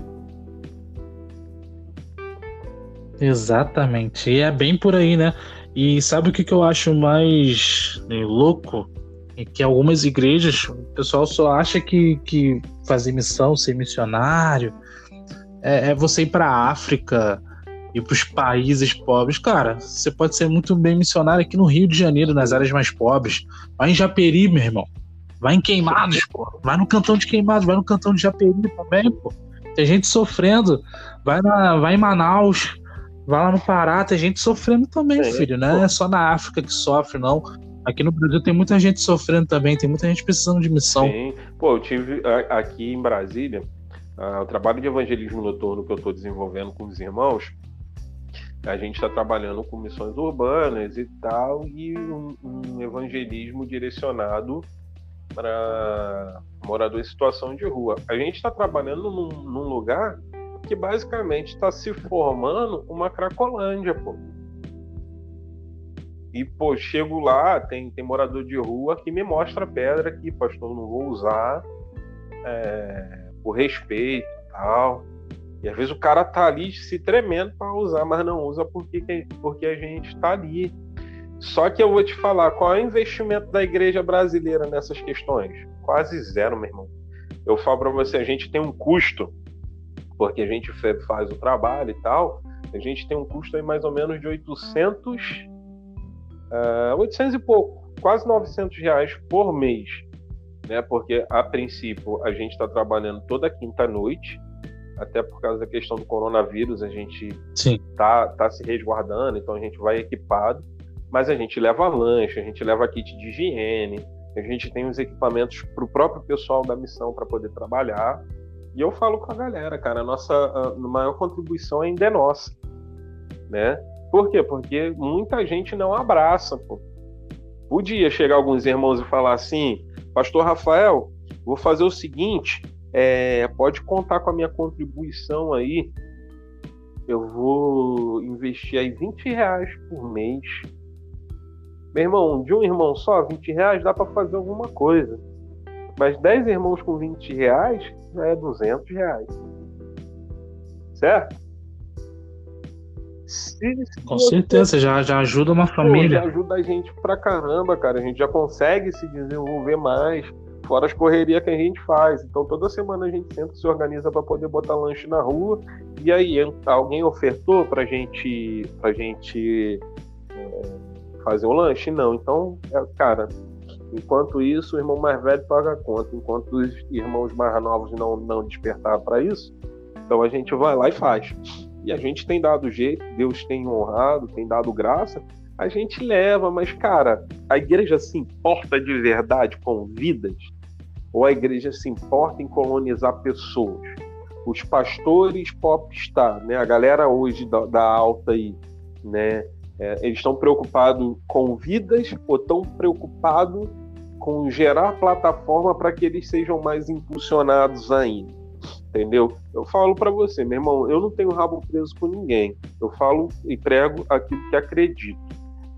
Exatamente. E é bem por aí, né? E sabe o que, que eu acho mais né, louco? É que algumas igrejas, o pessoal só acha que, que fazer missão, ser missionário, é, é você ir para a África, ir para os países pobres. Cara, você pode ser muito bem missionário aqui no Rio de Janeiro, nas áreas mais pobres. Vai em Japeri, meu irmão. Vai em Queimados, pô. Vai no cantão de Queimados, vai no cantão de Japeri também, pô. Tem gente sofrendo. Vai, na, vai em Manaus, Vai lá no Pará, tem gente sofrendo também, é, filho. Não é só na África que sofre, não. Aqui no Brasil tem muita gente sofrendo também, tem muita gente precisando de missão. Sim, pô, eu tive aqui em Brasília, o trabalho de evangelismo noturno que eu estou desenvolvendo com os irmãos, a gente está trabalhando com missões urbanas e tal, e um, um evangelismo direcionado para morador em situação de rua. A gente está trabalhando num, num lugar que basicamente está se formando uma Cracolândia, pô. E, pô, chego lá, tem, tem morador de rua que me mostra pedra aqui, pastor, não vou usar é, por respeito e tal. E às vezes o cara tá ali se tremendo para usar, mas não usa porque, porque a gente tá ali. Só que eu vou te falar, qual é o investimento da igreja brasileira nessas questões? Quase zero, meu irmão. Eu falo para você, a gente tem um custo porque a gente faz o trabalho e tal, a gente tem um custo aí mais ou menos de 800, uh, 800 e pouco, quase 900 reais por mês. né? Porque a princípio a gente está trabalhando toda quinta noite, até por causa da questão do coronavírus, a gente Sim. tá, tá se resguardando, então a gente vai equipado, mas a gente leva lanche, a gente leva kit de higiene, a gente tem os equipamentos para o próprio pessoal da missão para poder trabalhar. E eu falo com a galera, cara, a nossa a maior contribuição ainda é nossa, né? Por quê? Porque muita gente não abraça, pô. Podia chegar alguns irmãos e falar assim, Pastor Rafael, vou fazer o seguinte, é, pode contar com a minha contribuição aí. Eu vou investir aí 20 reais por mês. Meu irmão, de um irmão só, 20 reais dá para fazer alguma coisa. Mas 10 irmãos com 20 reais já é 200 reais. Certo? Se, se Com certeza, já, já ajuda uma família. Pô, já ajuda a gente pra caramba, cara. A gente já consegue se desenvolver mais, fora as correrias que a gente faz. Então toda semana a gente senta se organiza para poder botar lanche na rua. E aí alguém ofertou pra gente, pra gente é, fazer o lanche? Não. Então, é, cara, enquanto isso, o irmão mais velho paga a conta. Enquanto os irmãos mais novos não, não despertar para isso, então a gente vai lá e faz e a gente tem dado jeito, Deus tem honrado, tem dado graça, a gente leva, mas cara, a igreja se importa de verdade com vidas? Ou a igreja se importa em colonizar pessoas? Os pastores popstar, né? A galera hoje da, da alta aí, né? É, eles estão preocupados com vidas ou estão preocupados com gerar plataforma para que eles sejam mais impulsionados ainda? entendeu? Eu falo para você, meu irmão, eu não tenho rabo preso com ninguém. Eu falo e prego aquilo que acredito.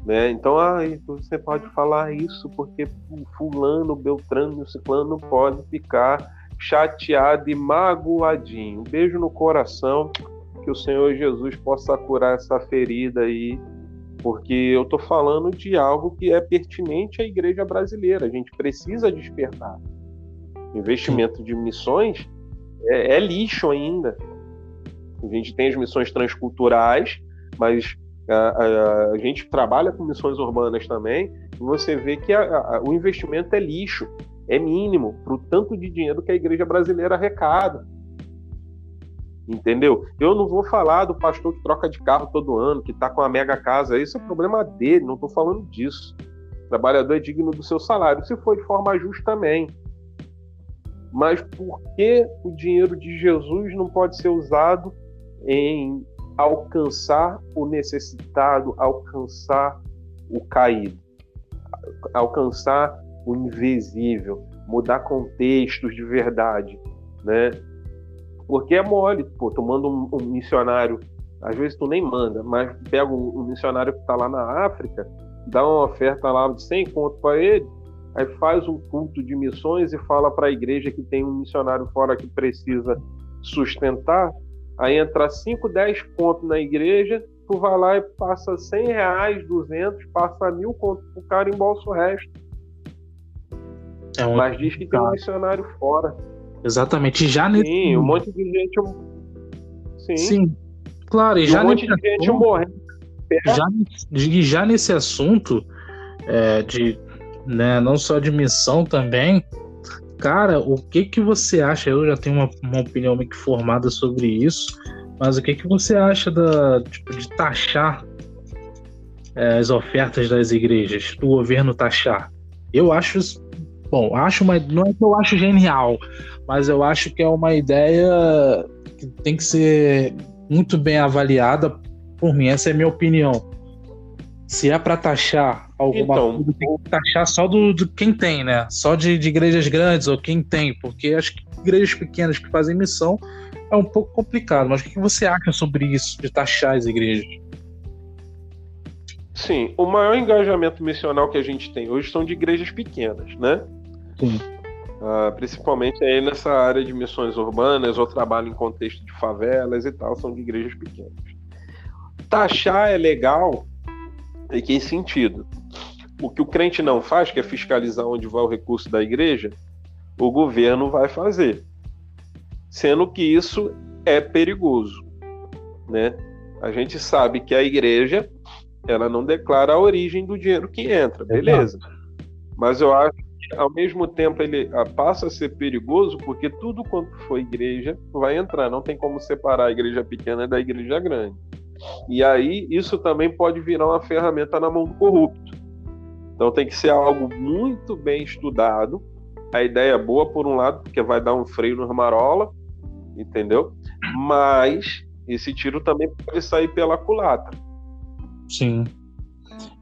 Né? Então, ah, você pode falar isso porque fulano, beltrano, ciclano pode ficar chateado e magoadinho. Um beijo no coração, que o Senhor Jesus possa curar essa ferida aí, porque eu estou falando de algo que é pertinente à igreja brasileira. A gente precisa despertar. Investimento de missões é, é lixo ainda. A gente tem as missões transculturais, mas a, a, gente trabalha com missões urbanas também, e você vê que a, o investimento é lixo, é mínimo para o tanto de dinheiro que a igreja brasileira arrecada. Entendeu? Eu não vou falar do pastor que troca de carro todo ano, que está com a mega casa, isso é problema dele, não estou falando disso. O trabalhador é digno do seu salário, se for de forma justa também mas por que o dinheiro de Jesus não pode ser usado em alcançar o necessitado, alcançar o caído, alcançar o invisível, mudar contextos de verdade, né? Porque é mole, pô, tu manda um, um missionário, às vezes tu nem manda, mas pega um, um missionário que está lá na África, dá uma oferta lá de 100 conto para ele, aí faz um culto de missões e fala para a igreja que tem um missionário fora que precisa sustentar, aí entra 5, 10 contos na igreja, tu vai lá e passa 100 reais, 200, passa mil contos pro cara e embolsa o resto. É um... Mas diz que tem um missionário fora. Exatamente, já nesse... Sim, um monte de gente... Sim, Sim. claro, e, e já um monte de gente morrendo. Já, já nesse assunto é, de né? Não só de missão também. Cara, o que que você acha? Eu já tenho uma, uma opinião meio que formada sobre isso, mas o que que você acha da, tipo, de taxar é, as ofertas das igrejas, do governo taxar? Eu acho, bom, acho uma, não é que eu acho genial, mas eu acho que é uma ideia que tem que ser muito bem avaliada por mim. Essa é a minha opinião. Se é para taxar alguma então, coisa, tem que taxar só do, do quem tem, né? Só de, de, igrejas grandes ou quem tem, porque acho que igrejas pequenas que fazem missão é um pouco complicado. Mas o que você acha sobre isso, de taxar as igrejas? Sim, o maior engajamento missional que a gente tem hoje são de igrejas pequenas, né? Sim. Uh, principalmente aí nessa área de missões urbanas ou trabalho em contexto de favelas e tal, são de igrejas pequenas. Taxar é legal em que sentido? O que o crente não faz, que é fiscalizar onde vai o recurso da igreja, o governo vai fazer. Sendo que isso é perigoso, né? A gente sabe que a igreja ela não declara a origem do dinheiro que entra, beleza. Mas eu acho que ao mesmo tempo ele passa a ser perigoso porque tudo quanto for igreja vai entrar, não tem como separar a igreja pequena da igreja grande. E aí isso também pode virar uma ferramenta na mão do corrupto. Então tem que ser algo muito bem estudado. A ideia é boa por um lado, porque vai dar um freio no marola, entendeu? Mas esse tiro também pode sair pela culatra. Sim.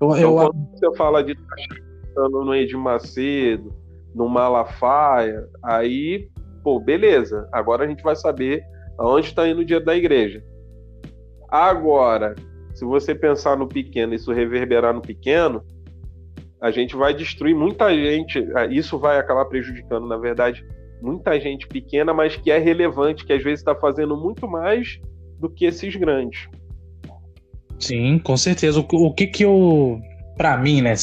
Eu, então, eu... quando você fala de no Edir Macedo, no Malafaia, aí, pô, beleza. Agora a gente vai saber aonde está indo o dia da igreja. Agora, se você pensar no pequeno, isso reverberar no pequeno, a gente vai destruir muita gente. Ah, isso vai acabar prejudicando, na verdade, muita gente pequena, mas que é relevante, que às vezes está fazendo muito mais do que esses grandes. Sim, com certeza. O, o que que eu, para mim, né,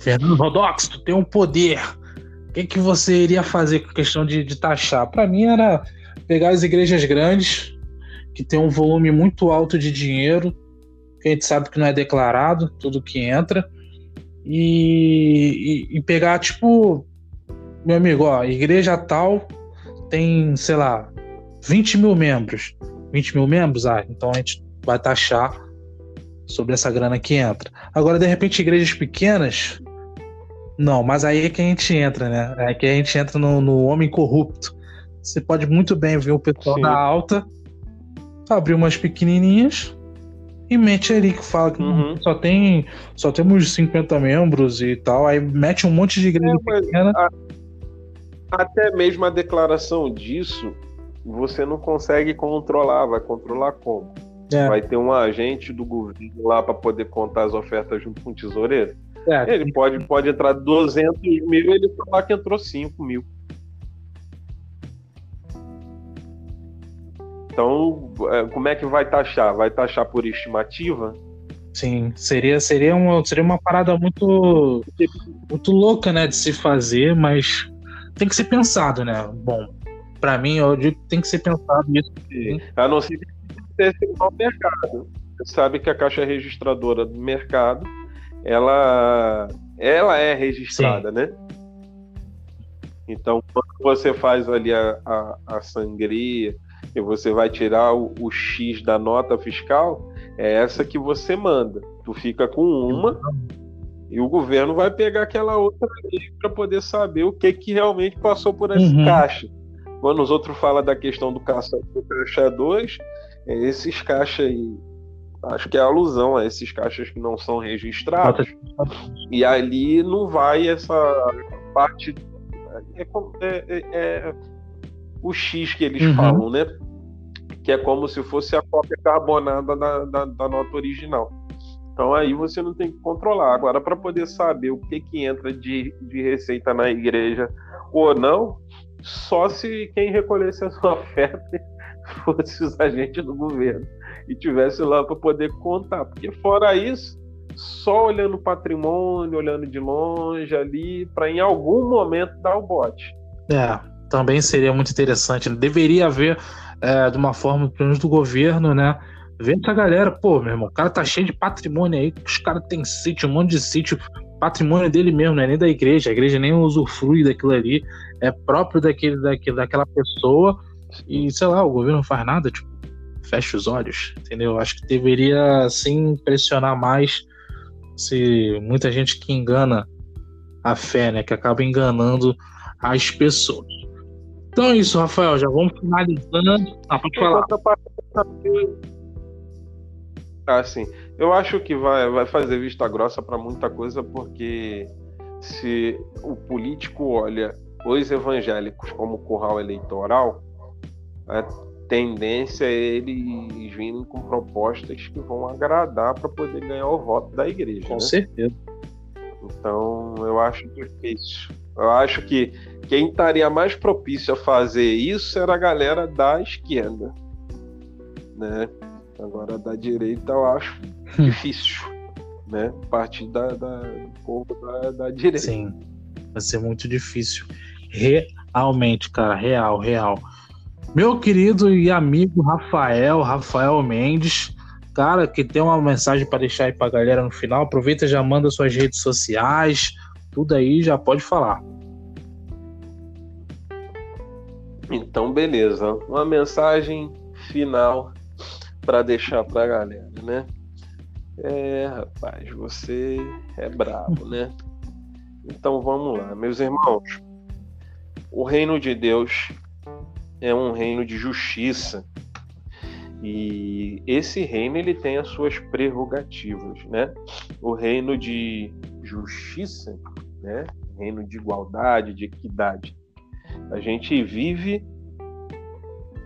Fernando Rodox, tu tem um poder. O que que você iria fazer com questão de, de taxar? Para mim era pegar as igrejas grandes que tem um volume muito alto de dinheiro, que a gente sabe que não é declarado, tudo que entra, e, e, e pegar, tipo, meu amigo, ó, igreja tal tem, sei lá, 20 mil membros. 20 mil membros? Ah, então a gente vai taxar sobre essa grana que entra. Agora, de repente, igrejas pequenas. Não, mas aí é que a gente entra, né? É que a gente entra no, no homem corrupto. Você pode muito bem ver o pessoal Sim. da alta abrir umas pequenininhas e mete ali que fala que uhum. só tem só temos 50 membros e tal, aí mete um monte de igreja é, pequena. A, até mesmo a declaração disso você não consegue controlar, vai controlar como? É. Vai ter um agente do governo lá para poder contar as ofertas junto com o tesoureiro? É. Ele pode, pode entrar 200 mil ele falar que entrou 5 mil. Então, é, como é que vai taxar? Vai taxar por estimativa? Sim, seria, seria, uma, seria uma parada muito, muito louca, né, de se fazer, mas tem que ser pensado, né? Bom, para mim, eu digo que tem que ser pensado isso. A não ser que esse no mercado. Você sabe que a caixa registradora do mercado, ela, ela é registrada, Sim. né? Então, quando você faz ali a, a, a sangria, e você vai tirar o, o, X da nota fiscal, é essa que você manda. Tu fica com uma e o governo vai pegar aquela outra para poder saber o que, que realmente passou por essa uhum. caixa. Quando os outros falam da questão do caixa, do caixa 2, é esses caixas aí, acho que é alusão a esses caixas que não são registrados. E ali não vai essa parte. É, é, é, é o X que eles uhum. falam, né? Que é como se fosse a cópia carbonada da, da, da nota original. Então aí você não tem que controlar. Agora, para poder saber o que, que entra de, de receita na igreja ou não, só se quem recolhesse a sua [LAUGHS] oferta fosse os agentes do governo e tivesse lá para poder contar. Porque fora isso, só olhando o patrimônio, olhando de longe ali, para em algum momento dar o bote. É também seria muito interessante. Deveria haver, é, de uma forma, pelo menos do governo, né? Ver essa galera, pô, meu irmão, o cara tá cheio de patrimônio aí, os caras têm sítio, um monte de sítio, patrimônio dele mesmo, não é nem da igreja, a igreja nem usufrui daquilo ali, é próprio daquele, daquele, daquela pessoa, e sei lá, o governo não faz nada, tipo, fecha os olhos, entendeu? Acho que deveria, sim, impressionar mais se muita gente que engana a fé, né, que acaba enganando as pessoas. Então é isso, Rafael. Já vamos finalizando. Ah, pode falar. Ah, sim. Eu acho que vai, vai fazer vista grossa para muita coisa, porque se o político olha os evangélicos como curral eleitoral, a tendência é eles virem com propostas que vão agradar para poder ganhar o voto da igreja. Com né? certeza. Então, eu acho difícil. Eu acho que quem estaria mais propício a fazer isso era a galera da esquerda, né? Agora da direita eu acho hum. difícil, né? Partir da, da, do povo da, da direita. Sim, vai ser muito difícil. Realmente, cara, real, real. Meu querido e amigo Rafael, Rafael Mendes, cara, que tem uma mensagem para deixar aí pra galera no final. Aproveita, já manda suas redes sociais, tudo aí, já pode falar. Então, beleza. Uma mensagem final para deixar para a galera, né? É, rapaz, você é brabo, né? Então vamos lá, meus irmãos. O reino de Deus é um reino de justiça. E esse reino ele tem as suas prerrogativas, né? O reino de justiça, né? Reino de igualdade, de equidade. A gente vive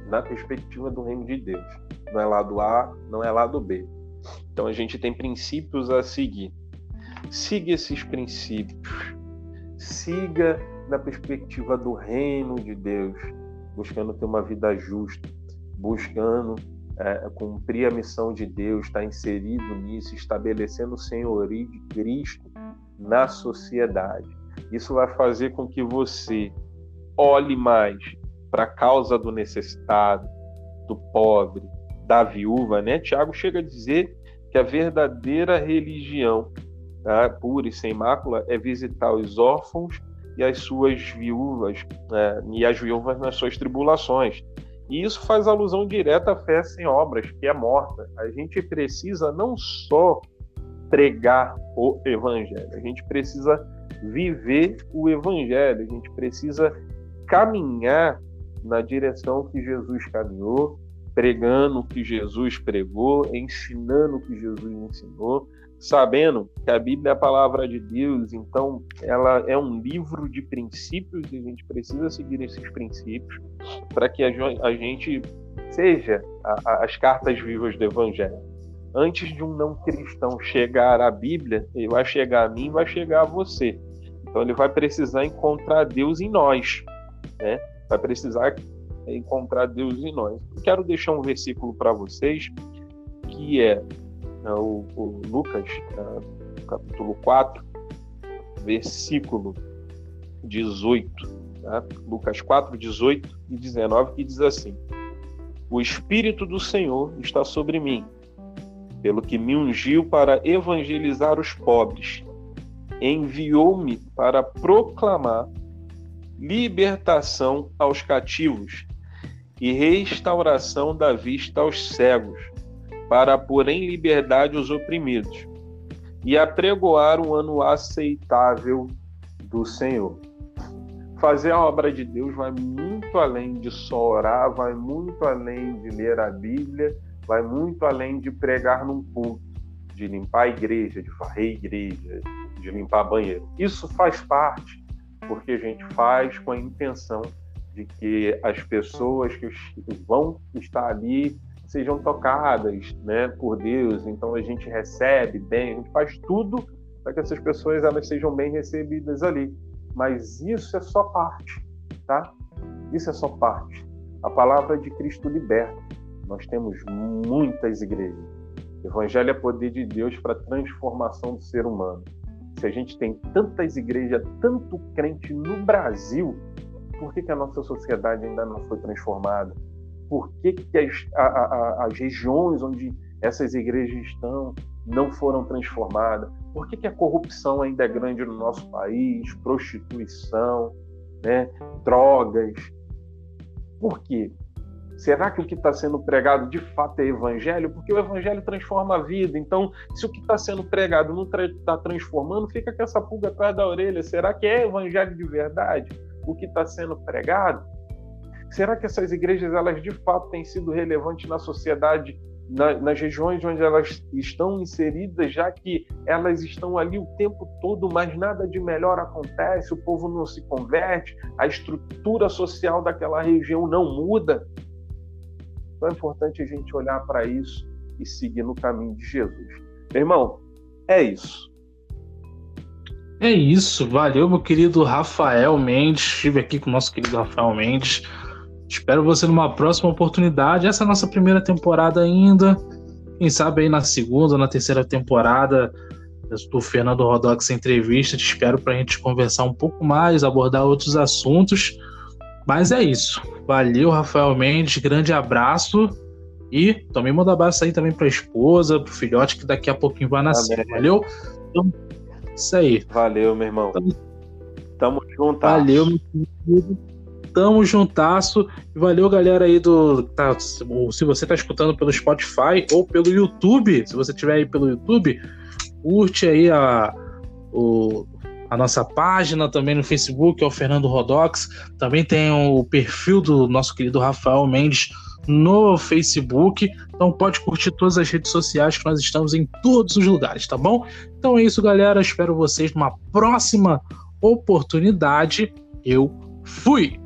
na perspectiva do reino de Deus. Não é lado A, não é lado B. Então a gente tem princípios a seguir. Siga esses princípios. Siga na perspectiva do reino de Deus, buscando ter uma vida justa, buscando é, cumprir a missão de Deus, estar inserido nisso, estabelecendo o senhorio de Cristo na sociedade. Isso vai fazer com que você olhe mais para a causa do necessitado, do pobre, da viúva, né? Tiago chega a dizer que a verdadeira religião, tá? pura e sem mácula, é visitar os órfãos e as suas viúvas, né? e as viúvas nas suas tribulações. E isso faz alusão direta à fé sem obras, que é morta. A gente precisa não só pregar o evangelho, a gente precisa viver o evangelho, a gente precisa caminhar na direção que Jesus caminhou, pregando o que Jesus pregou, ensinando o que Jesus ensinou, sabendo que a Bíblia é a palavra de Deus, então ela é um livro de princípios e a gente precisa seguir esses princípios para que a gente seja as cartas vivas do Evangelho. Antes de um não cristão chegar à Bíblia, ele vai chegar a mim, vai chegar a você. Então ele vai precisar encontrar Deus em nós, né? Vai precisar encontrar Deus em nós. Quero deixar um versículo para vocês que é, é o, o Lucas, é, capítulo 4, versículo 18. Tá? Lucas 4, 18 e 19, que diz assim: O Espírito do Senhor está sobre mim, pelo que me ungiu para evangelizar os pobres, enviou-me para proclamar libertação aos cativos e restauração da vista aos cegos, para pôr em liberdade os oprimidos e apregoar um ano aceitável do Senhor. Fazer a obra de Deus vai muito além de só orar, vai muito além de ler a Bíblia, vai muito além de pregar num culto, de limpar a igreja, de varrer a igreja, de limpar banheiro. Isso faz parte, porque a gente faz com a intenção de que as pessoas que vão estar ali sejam tocadas né, por Deus. Então a gente recebe bem, a gente faz tudo para que essas pessoas elas sejam bem recebidas ali. Mas isso é só parte, tá? Isso é só parte. A palavra de Cristo liberta. Nós temos muitas igrejas. Evangelho é poder de Deus para a transformação do ser humano. Se a gente tem tantas igrejas, tanto crente no Brasil, por que, que a nossa sociedade ainda não foi transformada? Por que, que as, a, a, as regiões onde essas igrejas estão não foram transformadas? Por que, que a corrupção ainda é grande no nosso país? Prostituição, né? drogas. Por quê? Será que o que está sendo pregado de fato é evangelho? Porque o evangelho transforma a vida. Então, se o que está sendo pregado não está transformando, fica com essa pulga atrás da orelha. Será que é evangelho de verdade? o que está sendo pregado? Será que essas igrejas elas de fato têm sido relevantes na sociedade, na, nas regiões onde elas estão inseridas, já que elas estão ali o tempo todo, mas nada de melhor acontece, o povo não se converte, a estrutura social daquela região não muda? Então é importante a gente olhar para isso e seguir no caminho de Jesus. Meu irmão, é isso. É isso, valeu, meu querido Rafael Mendes. Estive aqui com o nosso querido Rafael Mendes. Espero você numa próxima oportunidade. Essa é a nossa primeira temporada ainda. Quem sabe aí na segunda, na terceira temporada do Fernando Rodox Entrevista. Te espero para a gente conversar um pouco mais, abordar outros assuntos. Mas é isso. Valeu, Rafael Mendes. Grande abraço. E também manda abraço aí também para a esposa, para o filhote que daqui a pouquinho vai nascer. Valeu? Então, isso aí. Valeu, meu irmão. Tamo, Tamo junto. Valeu, meu querido. Tamo juntasso. E valeu, galera aí do. Tá, se você tá escutando pelo Spotify ou pelo YouTube, se você tiver aí pelo YouTube, curte aí a, o, a nossa página também no Facebook, é o Fernando Rodox. Também tem o perfil do nosso querido Rafael Mendes no Facebook. Então pode curtir todas as redes sociais que nós estamos em todos os lugares, tá bom? Então é isso, galera. Espero vocês numa próxima oportunidade. Eu fui!